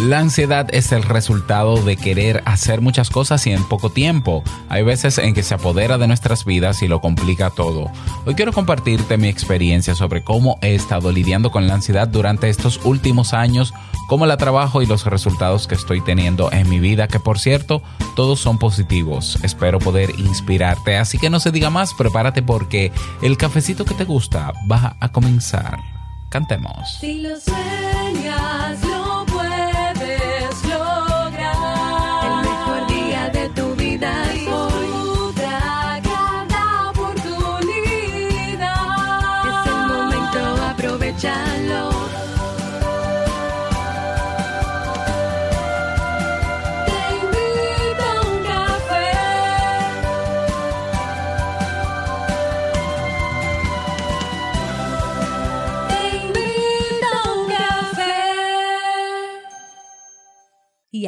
La ansiedad es el resultado de querer hacer muchas cosas y en poco tiempo. Hay veces en que se apodera de nuestras vidas y lo complica todo. Hoy quiero compartirte mi experiencia sobre cómo he estado lidiando con la ansiedad durante estos últimos años, cómo la trabajo y los resultados que estoy teniendo en mi vida, que por cierto, todos son positivos. Espero poder inspirarte, así que no se diga más, prepárate porque el cafecito que te gusta va a comenzar. Cantemos. Si lo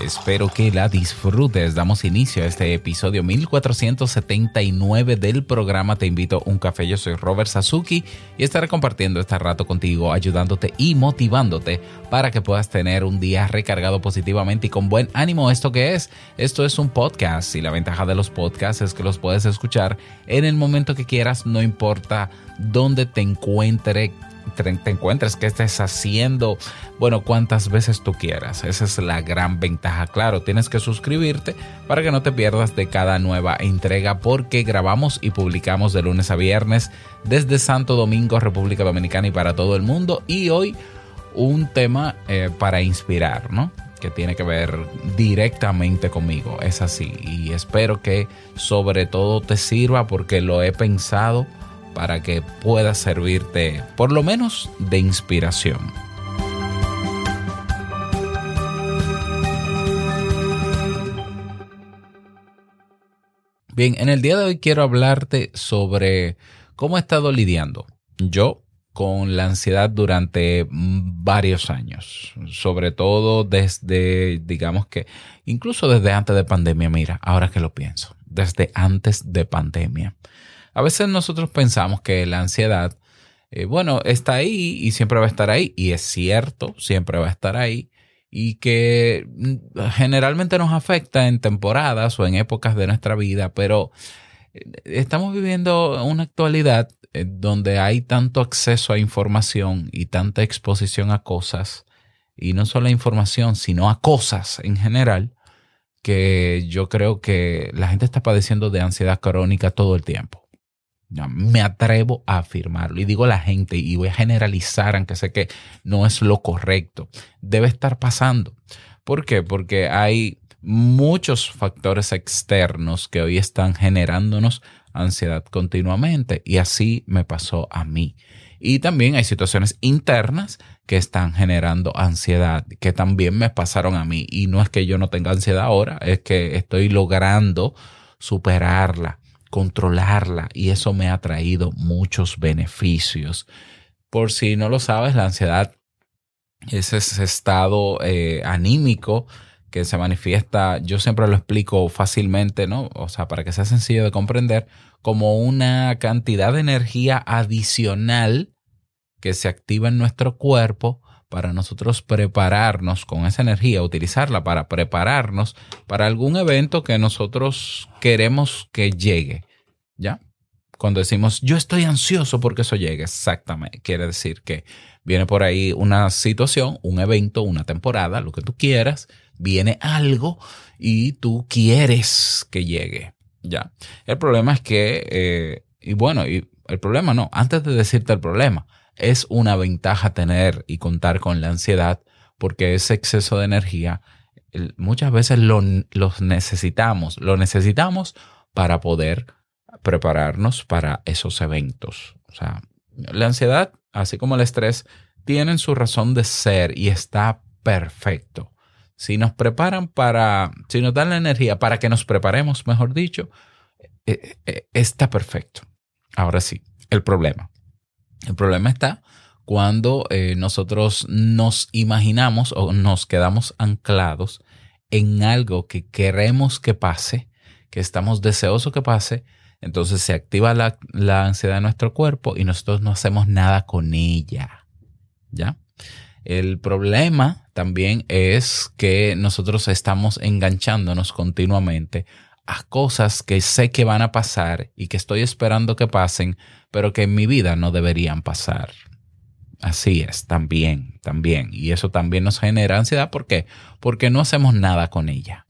Espero que la disfrutes. Damos inicio a este episodio 1479 del programa Te invito a un café. Yo soy Robert Sasuki y estaré compartiendo este rato contigo, ayudándote y motivándote para que puedas tener un día recargado positivamente y con buen ánimo. ¿Esto qué es? Esto es un podcast y la ventaja de los podcasts es que los puedes escuchar en el momento que quieras, no importa dónde te encuentre te te encuentres, qué estés haciendo, bueno, cuantas veces tú quieras. Esa es la gran ventaja. Claro, tienes que suscribirte para que no te pierdas de cada nueva entrega porque grabamos y publicamos de lunes a viernes desde Santo Domingo, República Dominicana y para todo el mundo. Y hoy un tema eh, para inspirar, ¿no? que tiene que ver directamente conmigo. Es así. Y espero que sobre todo te sirva porque lo he pensado para que pueda servirte por lo menos de inspiración. Bien, en el día de hoy quiero hablarte sobre cómo he estado lidiando yo con la ansiedad durante varios años, sobre todo desde, digamos que, incluso desde antes de pandemia, mira, ahora que lo pienso, desde antes de pandemia. A veces nosotros pensamos que la ansiedad, eh, bueno, está ahí y siempre va a estar ahí, y es cierto, siempre va a estar ahí, y que mm, generalmente nos afecta en temporadas o en épocas de nuestra vida, pero eh, estamos viviendo una actualidad eh, donde hay tanto acceso a información y tanta exposición a cosas, y no solo a información, sino a cosas en general, que yo creo que la gente está padeciendo de ansiedad crónica todo el tiempo. Me atrevo a afirmarlo y digo la gente y voy a generalizar, aunque sé que no es lo correcto. Debe estar pasando. ¿Por qué? Porque hay muchos factores externos que hoy están generándonos ansiedad continuamente y así me pasó a mí. Y también hay situaciones internas que están generando ansiedad, que también me pasaron a mí. Y no es que yo no tenga ansiedad ahora, es que estoy logrando superarla controlarla y eso me ha traído muchos beneficios. Por si no lo sabes, la ansiedad es ese estado eh, anímico que se manifiesta, yo siempre lo explico fácilmente, ¿no? O sea, para que sea sencillo de comprender, como una cantidad de energía adicional que se activa en nuestro cuerpo para nosotros prepararnos con esa energía, utilizarla para prepararnos para algún evento que nosotros queremos que llegue. ¿Ya? Cuando decimos yo estoy ansioso porque eso llegue, exactamente, quiere decir que viene por ahí una situación, un evento, una temporada, lo que tú quieras, viene algo y tú quieres que llegue. ¿Ya? El problema es que, eh, y bueno, y el problema no, antes de decirte el problema, es una ventaja tener y contar con la ansiedad porque ese exceso de energía muchas veces lo, los necesitamos, lo necesitamos para poder prepararnos para esos eventos. O sea, la ansiedad, así como el estrés, tienen su razón de ser y está perfecto. Si nos preparan para, si nos dan la energía para que nos preparemos, mejor dicho, eh, eh, está perfecto. Ahora sí, el problema. El problema está cuando eh, nosotros nos imaginamos o nos quedamos anclados en algo que queremos que pase, que estamos deseosos que pase, entonces se activa la, la ansiedad de nuestro cuerpo y nosotros no hacemos nada con ella. ¿Ya? El problema también es que nosotros estamos enganchándonos continuamente a cosas que sé que van a pasar y que estoy esperando que pasen, pero que en mi vida no deberían pasar. Así es, también, también. Y eso también nos genera ansiedad. ¿Por qué? Porque no hacemos nada con ella.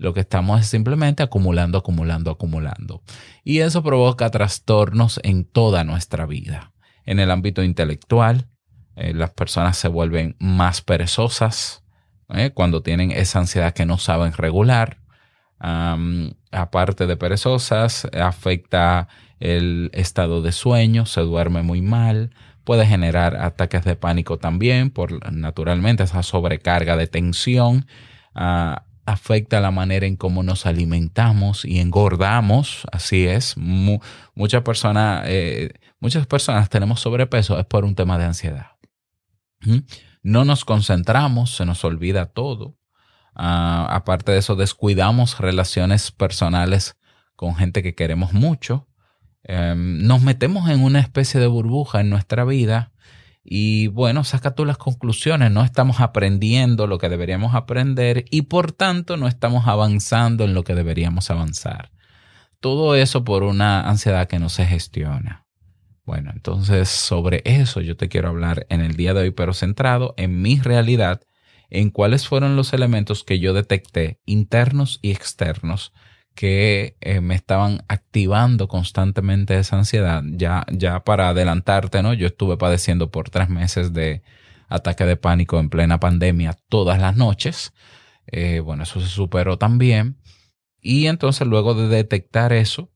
Lo que estamos es simplemente acumulando, acumulando, acumulando. Y eso provoca trastornos en toda nuestra vida. En el ámbito intelectual, eh, las personas se vuelven más perezosas eh, cuando tienen esa ansiedad que no saben regular. Aparte de perezosas, afecta el estado de sueño, se duerme muy mal, puede generar ataques de pánico también por naturalmente esa sobrecarga de tensión. Ah, afecta la manera en cómo nos alimentamos y engordamos, así es. Mu- muchas personas, eh, muchas personas tenemos sobrepeso es por un tema de ansiedad. ¿Mm? No nos concentramos, se nos olvida todo. Ah, aparte de eso, descuidamos relaciones personales con gente que queremos mucho. Em, nos metemos en una especie de burbuja en nuestra vida y bueno, saca tú las conclusiones. No estamos aprendiendo lo que deberíamos aprender y por tanto no estamos avanzando en lo que deberíamos avanzar. Todo eso por una ansiedad que no se gestiona. Bueno, entonces sobre eso yo te quiero hablar en el día de hoy, pero centrado en mi realidad, en cuáles fueron los elementos que yo detecté, internos y externos, que eh, me estaban activando constantemente esa ansiedad. Ya, ya para adelantarte, ¿no? Yo estuve padeciendo por tres meses de ataque de pánico en plena pandemia todas las noches. Eh, bueno, eso se superó también. Y entonces luego de detectar eso,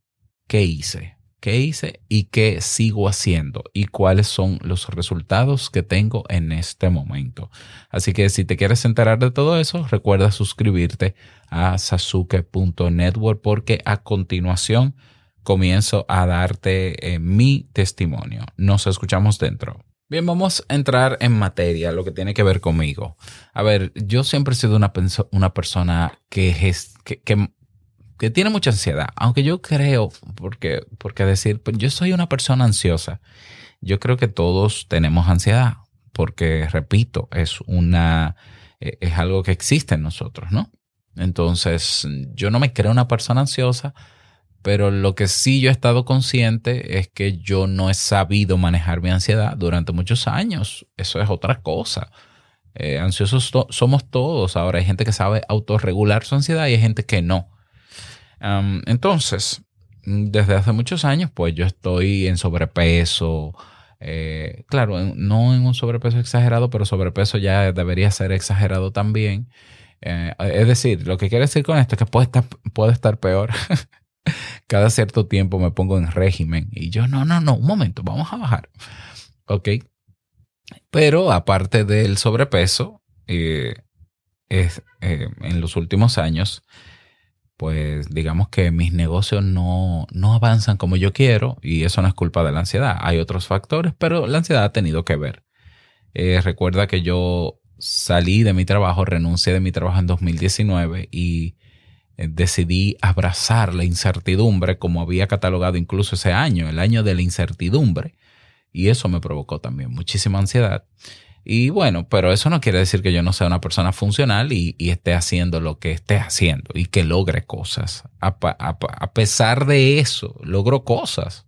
¿qué hice? ¿Qué hice y qué sigo haciendo? ¿Y cuáles son los resultados que tengo en este momento? Así que si te quieres enterar de todo eso, recuerda suscribirte a sasuke.network porque a continuación comienzo a darte eh, mi testimonio. Nos escuchamos dentro. Bien, vamos a entrar en materia, lo que tiene que ver conmigo. A ver, yo siempre he sido una, una persona que, que- que tiene mucha ansiedad, aunque yo creo, porque, porque decir, pues yo soy una persona ansiosa, yo creo que todos tenemos ansiedad, porque repito, es una, eh, es algo que existe en nosotros, ¿no? Entonces, yo no me creo una persona ansiosa, pero lo que sí yo he estado consciente es que yo no he sabido manejar mi ansiedad durante muchos años. Eso es otra cosa. Eh, ansiosos somos todos. Ahora hay gente que sabe autorregular su ansiedad y hay gente que no. Entonces, desde hace muchos años, pues yo estoy en sobrepeso. eh, claro, no en un sobrepeso exagerado, pero sobrepeso ya debería ser exagerado también. Eh, es decir, lo que quiere decir con esto es que puede estar, puede estar peor. Cada cierto tiempo me pongo en régimen y yo, no, no, no, un momento, vamos a bajar. Ok. Pero aparte del sobrepeso, eh, es, en los últimos años, pues digamos que mis negocios no, no avanzan como yo quiero y eso no es culpa de la ansiedad. Hay otros factores, pero la ansiedad ha tenido que ver. Eh, recuerda que yo salí de mi trabajo, renuncié de mi trabajo en 2019 y eh, decidí abrazar la incertidumbre como había catalogado incluso ese año, el año de la incertidumbre. Y eso me provocó también muchísima ansiedad. Y bueno, pero eso no quiere decir que yo no sea una persona funcional y, esté haciendo lo que esté haciendo y que logre cosas. A, a a pesar de eso, logro cosas.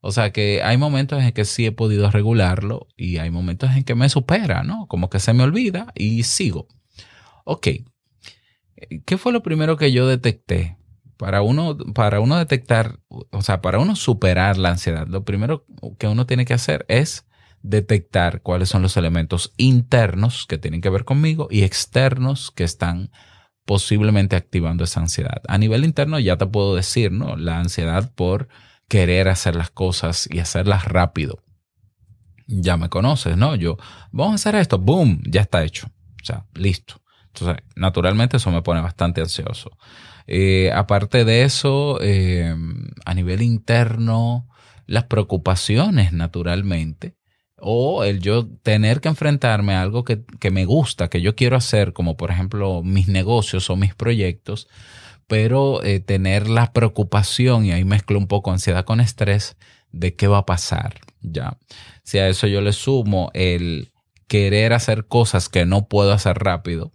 O sea que hay momentos en que sí he podido regularlo y hay momentos en que me supera, ¿no? Como que se me olvida y sigo. Ok. ¿Qué fue lo primero que yo detecté? Para uno, para uno detectar, o sea, para uno superar la ansiedad, lo primero que uno tiene que hacer es detectar cuáles son los elementos internos que tienen que ver conmigo y externos que están posiblemente activando esa ansiedad. A nivel interno ya te puedo decir, ¿no? La ansiedad por querer hacer las cosas y hacerlas rápido. Ya me conoces, ¿no? Yo, vamos a hacer esto, boom, ya está hecho. sea, listo. Entonces, naturalmente eso me pone bastante ansioso. Eh, aparte de eso, eh, a nivel interno, las preocupaciones, naturalmente, o el yo tener que enfrentarme a algo que, que me gusta, que yo quiero hacer, como por ejemplo mis negocios o mis proyectos, pero eh, tener la preocupación, y ahí mezclo un poco ansiedad con estrés, de qué va a pasar, ¿ya? Si a eso yo le sumo el querer hacer cosas que no puedo hacer rápido,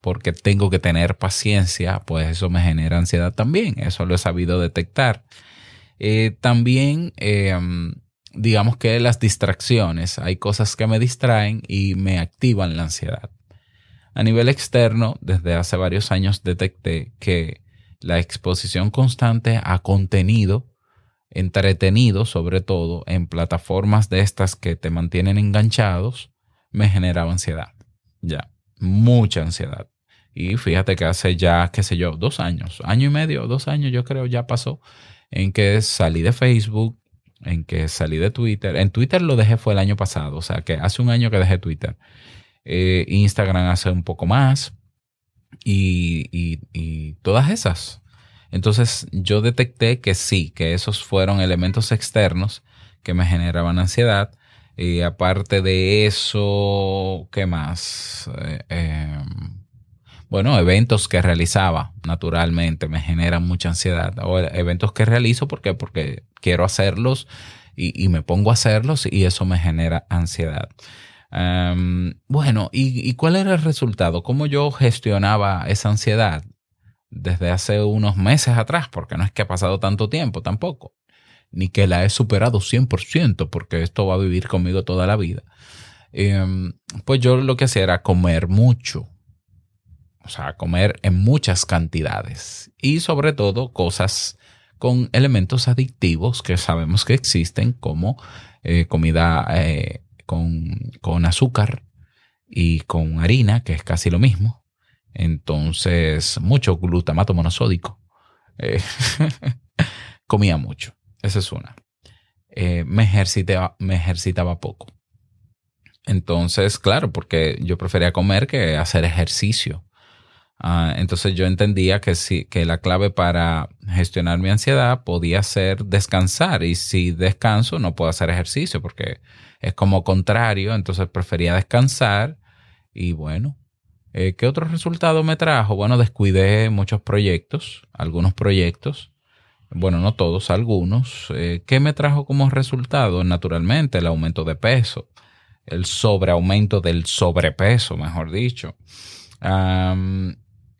porque tengo que tener paciencia, pues eso me genera ansiedad también, eso lo he sabido detectar. Eh, también, eh, digamos que las distracciones, hay cosas que me distraen y me activan la ansiedad. A nivel externo, desde hace varios años detecté que la exposición constante a contenido entretenido, sobre todo en plataformas de estas que te mantienen enganchados, me generaba ansiedad. Ya, mucha ansiedad. Y fíjate que hace ya, qué sé yo, dos años, año y medio, dos años yo creo ya pasó, en que salí de Facebook, en que salí de Twitter. En Twitter lo dejé fue el año pasado, o sea que hace un año que dejé Twitter. Eh, Instagram hace un poco más y, y, todas esas. Entonces yo detecté que sí, que esos fueron elementos externos que me generaban ansiedad. Y aparte de eso, ¿qué más? Eh, eh, bueno, eventos que realizaba naturalmente me generan mucha ansiedad. O eventos que realizo porque, porque quiero hacerlos y, y me pongo a hacerlos y eso me genera ansiedad. Um, bueno, ¿y, ¿y cuál era el resultado? ¿Cómo yo gestionaba esa ansiedad? desde hace unos meses atrás, porque no es que ha pasado tanto tiempo tampoco, ni que la he superado 100%, porque esto va a vivir conmigo toda la vida. Eh, pues yo lo que hacía era comer mucho, o sea, comer en muchas cantidades y sobre todo cosas con elementos adictivos que sabemos que existen, como eh, comida eh, con, con azúcar y con harina, que es casi lo mismo entonces, mucho glutamato monosódico. Eh, comía mucho. Esa es una. Me, ejercitaba, me ejercitaba poco. Entonces, claro, porque yo prefería comer que hacer ejercicio. Ah, entonces yo entendía que, sí, que la clave para gestionar mi ansiedad podía ser descansar. Y si descanso, no puedo hacer ejercicio porque es como contrario. Entonces prefería descansar. Y bueno, eh, ¿Qué otro resultado me trajo? Bueno, descuidé muchos proyectos, algunos proyectos, bueno, no todos, algunos. Eh, ¿Qué me trajo como resultado? Naturalmente, el aumento de peso, el sobreaumento del sobrepeso, mejor dicho,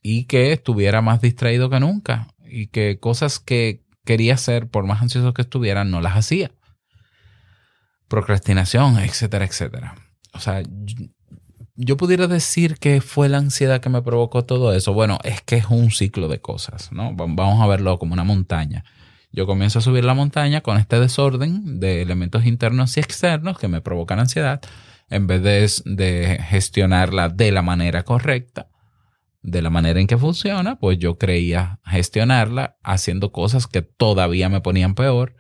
y que estuviera más distraído que nunca y que cosas que quería hacer, por más ansioso que estuviera, no las hacía. Procrastinación, etcétera, etcétera. O sea, yo pudiera decir que fue la ansiedad que me provocó todo eso. Bueno, es que es un ciclo de cosas, ¿no? Vamos a verlo como una montaña. Yo comienzo a subir la montaña con este desorden de elementos internos y externos que me provocan ansiedad, en vez de, de gestionarla de la manera correcta, de la manera en que funciona, pues yo creía gestionarla haciendo cosas que todavía me ponían peor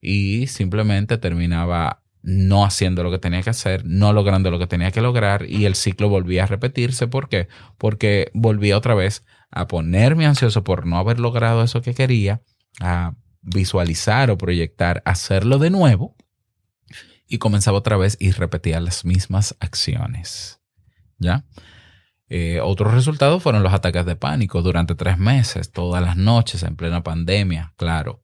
y simplemente terminaba no haciendo lo que tenía que hacer, no logrando lo que tenía que lograr y el ciclo volvía a repetirse. ¿Por qué? Porque volvía otra vez a ponerme ansioso por no haber logrado eso que quería, a visualizar o proyectar, hacerlo de nuevo y comenzaba otra vez y repetía las mismas acciones. ¿Ya? Eh, otros resultados fueron los ataques de pánico durante tres meses, todas las noches en plena pandemia, claro.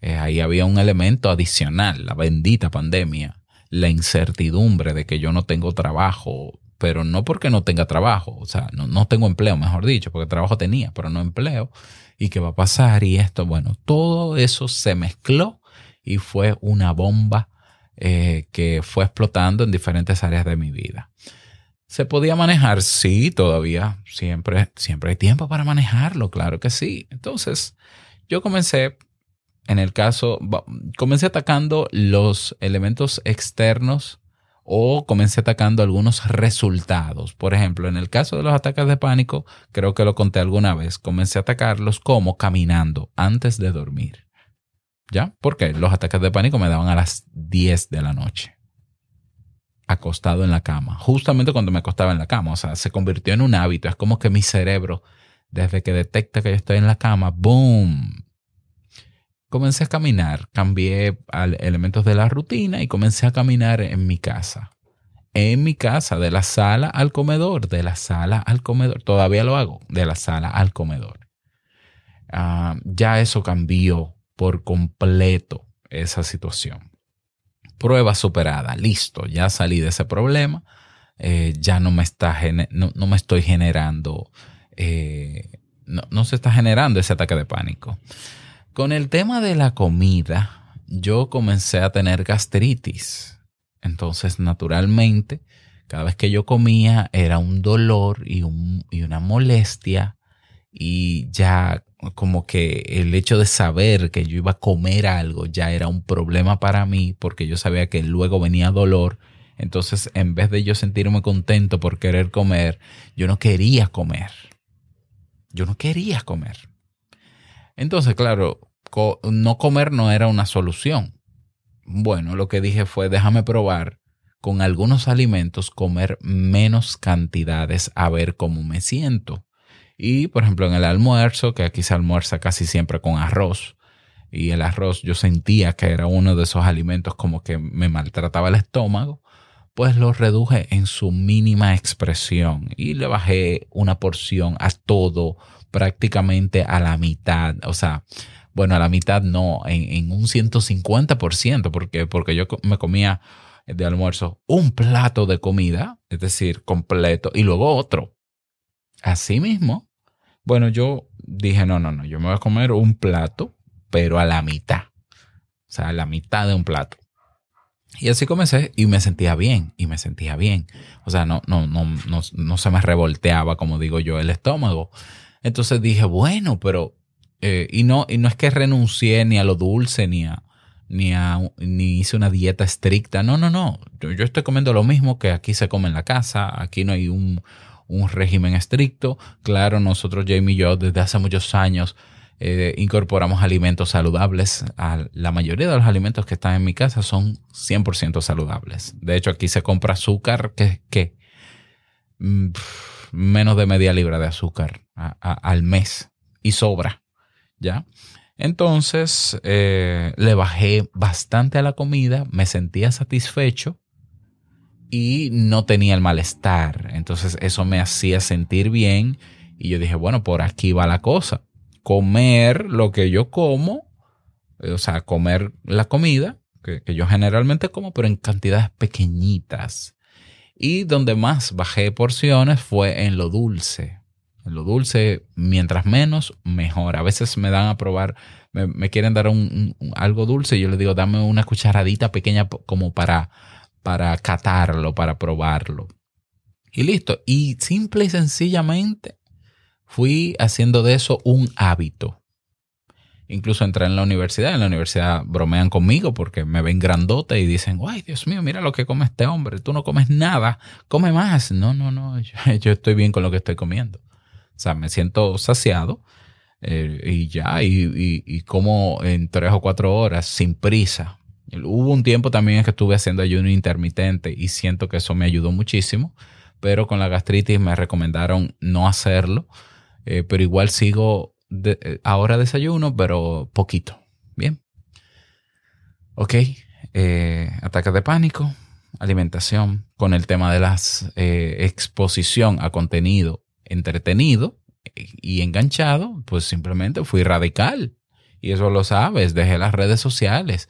Eh, ahí había un elemento adicional, la bendita pandemia, la incertidumbre de que yo no tengo trabajo, pero no porque no tenga trabajo, o sea, no, no tengo empleo, mejor dicho, porque trabajo tenía, pero no empleo, y qué va a pasar y esto, bueno, todo eso se mezcló y fue una bomba eh, que fue explotando en diferentes áreas de mi vida. ¿Se podía manejar? Sí, todavía. Siempre, siempre hay tiempo para manejarlo, claro que sí. Entonces, yo comencé en el caso, comencé atacando los elementos externos o comencé atacando algunos resultados. Por ejemplo, en el caso de los ataques de pánico, creo que lo conté alguna vez, comencé a atacarlos como caminando antes de dormir. ¿Ya? Porque los ataques de pánico me daban a las 10 de la noche. Acostado en la cama, justamente cuando me acostaba en la cama, o sea, se convirtió en un hábito, es como que mi cerebro, desde que detecta que yo estoy en la cama, ¡boom! Comencé a caminar, cambié elementos de la rutina y comencé a caminar en mi casa. En mi casa, de la sala al comedor, de la sala al comedor. Todavía lo hago, de la sala al comedor. Ah, ya eso cambió por completo esa situación. Prueba superada, listo, ya salí de ese problema, eh, ya no me, está no, no me estoy generando, eh, no, no se está generando ese ataque de pánico. Con el tema de la comida, yo comencé a tener gastritis. Entonces, naturalmente, cada vez que yo comía era un dolor y, un- y una molestia y ya como que el hecho de saber que yo iba a comer algo ya era un problema para mí porque yo sabía que luego venía dolor. Entonces, en vez de yo sentirme contento por querer comer, yo no quería comer. Yo no quería comer. Entonces, claro, no comer no era una solución. Bueno, lo que dije fue, déjame probar con algunos alimentos comer menos cantidades a ver cómo me siento. Y, por ejemplo, en el almuerzo, que aquí se almuerza casi siempre con arroz, y el arroz yo sentía que era uno de esos alimentos como que me maltrataba el estómago, pues lo reduje en su mínima expresión y le bajé una porción a todo prácticamente a la mitad. O sea, bueno, a la mitad no, en, en un 150%, porque, porque yo me comía de almuerzo un plato de comida, es decir, completo, y luego otro. Así mismo, bueno, yo dije, no, no, no, yo me voy a comer un plato, pero a la mitad. O sea, a la mitad de un plato. Y así comencé y me sentía bien, y me sentía bien. O sea, no, no, no, no, no se me revolteaba, como digo yo, el estómago. Entonces dije, bueno, pero... eh, y, no, y no es que renuncié ni a lo dulce, ni a, ni, a, hice una dieta estricta. No, no, no. Yo, yo estoy comiendo lo mismo que aquí se come en la casa. Aquí no hay un, un régimen estricto. Claro, nosotros, Jamie y yo, desde hace muchos años eh, incorporamos alimentos saludables. A la mayoría de los alimentos que están en mi casa son 100% saludables. De hecho, aquí se compra azúcar que, que mm, menos de media libra de azúcar al mes y sobra, ¿ya? Entonces, eh, le bajé bastante a la comida, me sentía satisfecho y no tenía el malestar. Entonces, eso me hacía sentir bien y yo dije, bueno, por aquí va la cosa. Comer lo que yo como, eh, o sea, comer la comida que, que yo generalmente como, pero en cantidades pequeñitas. Y donde más bajé porciones fue en lo dulce. En lo dulce, mientras menos, mejor. A veces me dan a probar, me, me quieren dar un, algo dulce y yo les digo, dame una cucharadita pequeña como para, para catarlo, para probarlo. Y listo. Y simple y sencillamente fui haciendo de eso un hábito. Incluso entré en la universidad. En la universidad bromean conmigo porque me ven grandote y dicen, ay, Dios mío, mira lo que come este hombre. Tú no comes nada, come más. No, no, no, yo, estoy bien con lo que estoy comiendo. O sea, me siento saciado eh, y ya, y como en tres o cuatro horas sin prisa. Hubo un tiempo también en que estuve haciendo ayuno intermitente y siento que eso me ayudó muchísimo, pero con la gastritis me recomendaron no hacerlo, eh, pero igual sigo de- eh, ahora desayuno, pero poquito. Bien. Ok. eh, ataques de pánico, alimentación, con el tema de las eh, exposición a contenido entretenido y enganchado, pues simplemente fui radical. Y eso lo sabes, dejé las redes sociales.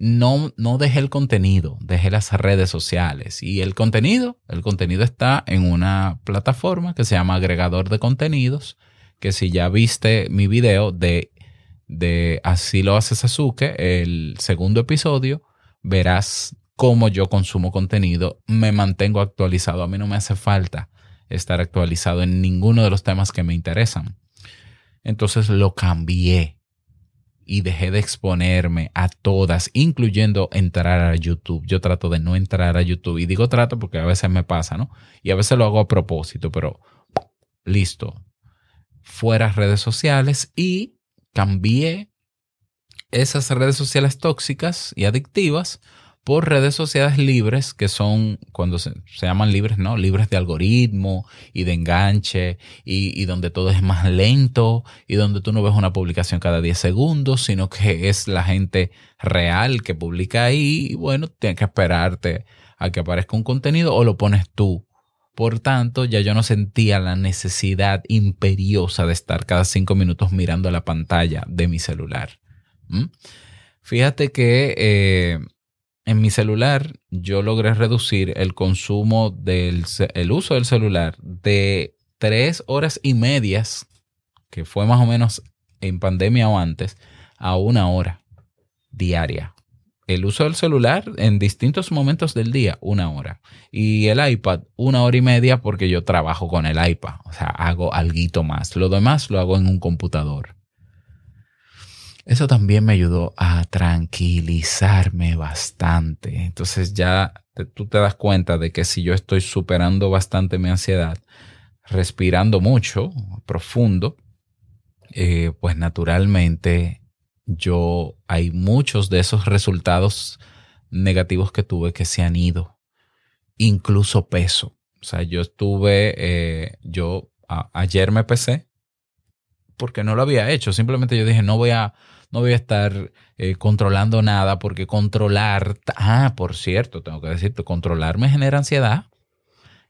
No, no dejé el contenido, dejé las redes sociales. Y el contenido, el contenido está en una plataforma que se llama agregador de contenidos, que si ya viste mi video de, de Así lo hace Sasuke, el segundo episodio, verás cómo yo consumo contenido, me mantengo actualizado. A mí no me hace falta estar actualizado en ninguno de los temas que me interesan. Entonces lo cambié y dejé de exponerme a todas, incluyendo entrar a YouTube. Yo trato de no entrar a YouTube y digo trato porque a veces me pasa, ¿no? Y a veces lo hago a propósito, pero listo. Fuera redes sociales y cambié esas redes sociales tóxicas y adictivas por redes sociales libres que son, cuando se, se llaman libres, ¿no? Libres de algoritmo y de enganche y, y donde todo es más lento y donde tú no ves una publicación cada 10 segundos, sino que es la gente real que publica ahí y bueno, tienes que esperarte a que aparezca un contenido o lo pones tú. Por tanto, ya yo no sentía la necesidad imperiosa de estar cada cinco minutos mirando la pantalla de mi celular. Fíjate que eh, en mi celular yo logré reducir el consumo del el uso del celular de tres horas y medias, que fue más o menos en pandemia o antes, a una hora diaria. El uso del celular en distintos momentos del día, una hora. Y el iPad, una hora y media porque yo trabajo con el iPad. O sea, hago algo más. Lo demás lo hago en un computador. Eso también me ayudó a tranquilizarme bastante. Entonces ya tú te das cuenta de que si yo estoy superando bastante mi ansiedad, respirando mucho, profundo, eh, pues naturalmente yo hay muchos de esos resultados negativos que tuve que se han ido, incluso peso. O sea, yo estuve, eh, yo ayer me pesé porque no lo había hecho. Simplemente yo dije, no voy a, no voy a estar eh, controlando nada porque controlar, ah, por cierto, tengo que decirte, controlar me genera ansiedad.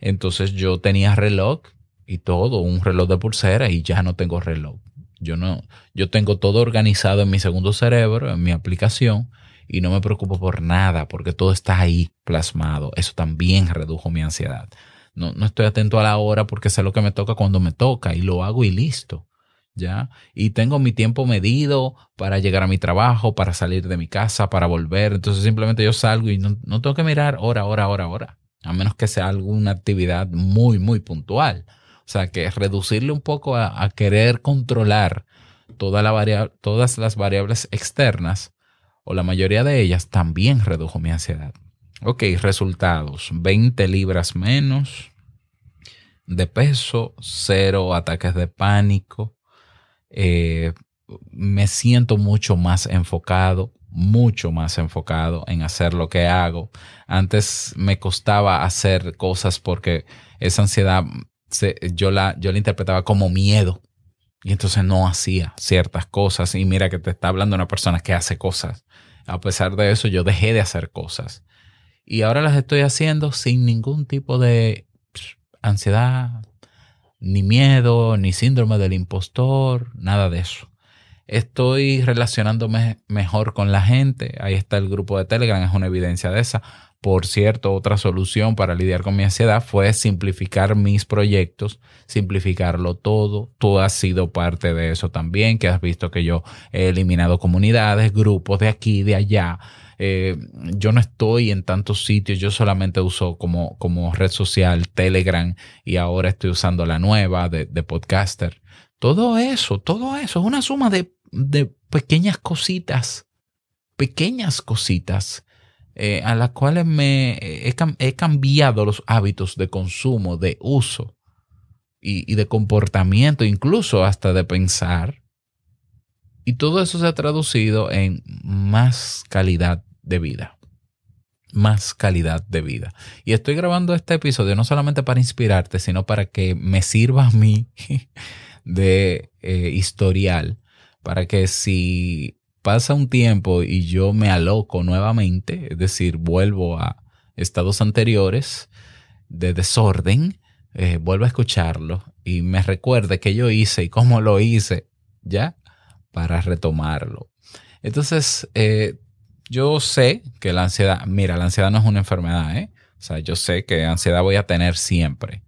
Entonces yo tenía reloj y todo, un reloj de pulsera y ya no tengo reloj. Yo no, yo tengo todo organizado en mi segundo cerebro, en mi aplicación, y no me preocupo por nada, porque todo está ahí plasmado. Eso también redujo mi ansiedad. No, no estoy atento a la hora porque sé lo que me toca cuando me toca y lo hago y listo. ¿Ya? Y tengo mi tiempo medido para llegar a mi trabajo, para salir de mi casa, para volver. Entonces simplemente yo salgo y no, no tengo que mirar hora, hora, hora, hora. A menos que sea alguna actividad muy, muy puntual. O sea, que reducirle un poco a, querer controlar toda la todas las variables externas, o la mayoría de ellas, también redujo mi ansiedad. Ok, resultados. 20 libras menos de peso, cero ataques de pánico. Eh, me siento mucho más enfocado, mucho más enfocado en hacer lo que hago. Antes me costaba hacer cosas porque esa ansiedad yo, la, yo la interpretaba como miedo. Y entonces no hacía ciertas cosas. Y mira que te está hablando una persona que hace cosas. A pesar de eso, yo dejé de hacer cosas. Y ahora las estoy haciendo sin ningún tipo de ansiedad, ni miedo, ni síndrome del impostor, nada de eso. Estoy relacionándome mejor con la gente. Ahí está el grupo de Telegram, es una evidencia de esa. Por cierto, otra solución para lidiar con mi ansiedad fue simplificar mis proyectos, simplificarlo todo. Tú has sido parte de eso también, que has visto que yo he eliminado comunidades, grupos de aquí, de allá. Eh, yo no estoy en tantos sitios, yo solamente uso como, como red social Telegram y ahora estoy usando la nueva de, de podcaster. Todo eso, todo eso es una suma de, de pequeñas cositas, pequeñas cositas eh, a las cuales me he, he cambiado los hábitos de consumo, de uso y, y de comportamiento, incluso hasta de pensar. Y todo eso se ha traducido en más calidad de vida. Más calidad de vida. Y estoy grabando este episodio no solamente para inspirarte, sino para que me sirva a mí de eh, historial, para que si pasa un tiempo y yo me aloco nuevamente, es decir, vuelvo a estados anteriores de desorden, eh, vuelvo a escucharlo y me recuerde qué yo hice y cómo lo hice, ¿ya? Para retomarlo. Entonces, eh, yo sé que la ansiedad, mira, la ansiedad no es una enfermedad, ¿eh? O sea, yo sé que ansiedad voy a tener siempre,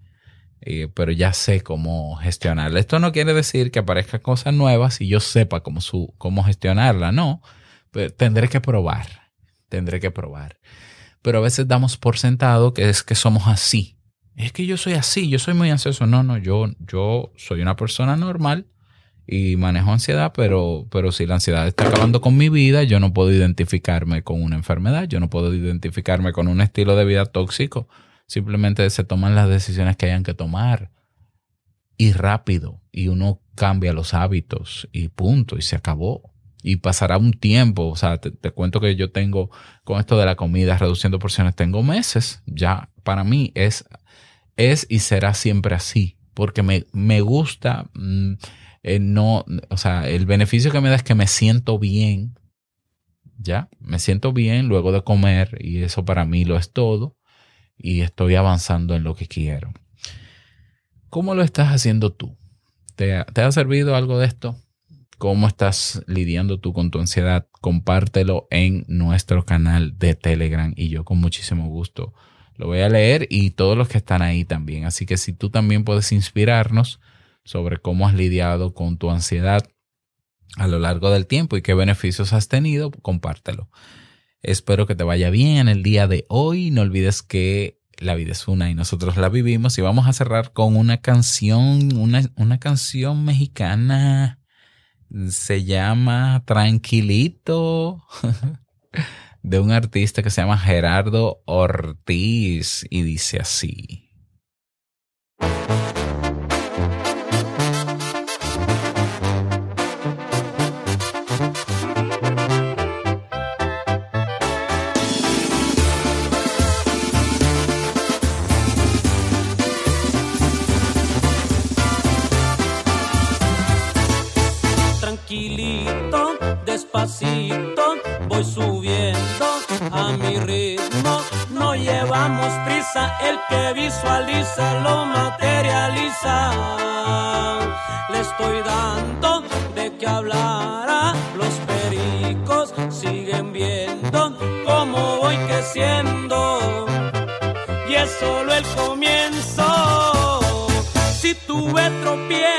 eh, pero ya sé cómo gestionarla. Esto no quiere decir que aparezcan cosas nuevas y yo sepa cómo, su, cómo gestionarla, no. Pero tendré que probar, tendré que probar. Pero a veces damos por sentado que es que somos así. Es que yo soy así, yo soy muy ansioso. No, no, yo, yo soy una persona normal y manejo ansiedad, pero, pero si la ansiedad está acabando con mi vida, yo no puedo identificarme con una enfermedad, yo no puedo identificarme con un estilo de vida tóxico. Simplemente se toman las decisiones que hayan que tomar y rápido, y uno cambia los hábitos y punto, y se acabó. y pasará un tiempo. O sea, te, cuento que yo tengo con esto de la comida, reduciendo porciones, tengo meses. Ya para mí es, es y será siempre así, porque me, me gusta, mm, eh, no, o sea, el beneficio que me da es que me siento bien. Ya, me siento bien luego de comer y eso para mí lo es todo y estoy avanzando en lo que quiero. ¿Cómo lo estás haciendo tú? ¿Te, te ha servido algo de esto? ¿Cómo estás lidiando tú con tu ansiedad? Compártelo en nuestro canal de Telegram y yo con muchísimo gusto lo voy a leer y todos los que están ahí también. Así que si tú también puedes inspirarnos sobre cómo has lidiado con tu ansiedad a lo largo del tiempo y qué beneficios has tenido, compártelo. Espero que te vaya bien en el día de hoy. No olvides que la vida es una y nosotros la vivimos. Y vamos a cerrar con una canción, una, una canción mexicana. Se llama Tranquilito. De un artista que se llama Gerardo Ortiz. Y dice así. El que visualiza lo materializa. Le estoy dando de qué hablar, los pericos siguen viendo cómo voy creciendo y es solo el comienzo. Si tuve tropiezos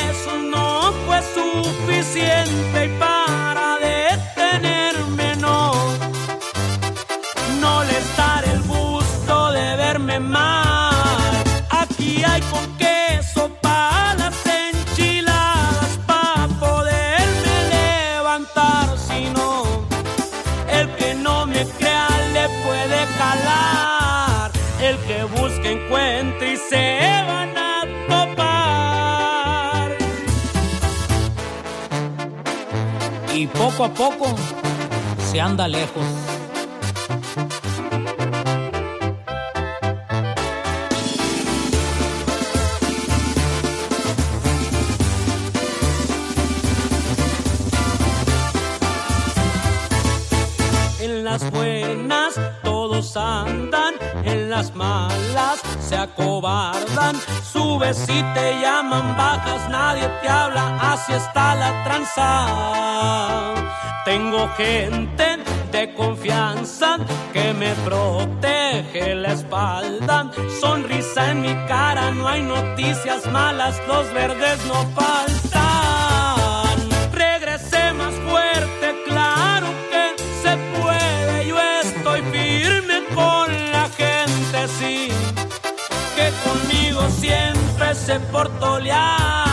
poco a poco se anda lejos. En las buenas todos andan, en las malas se acobardan. Subes y te llaman, bajas, nadie te habla, así está la tranza. Tengo gente de confianza que me protege la espalda. Sonrisa en mi cara, no hay noticias malas, los verdes no faltan. Siempre se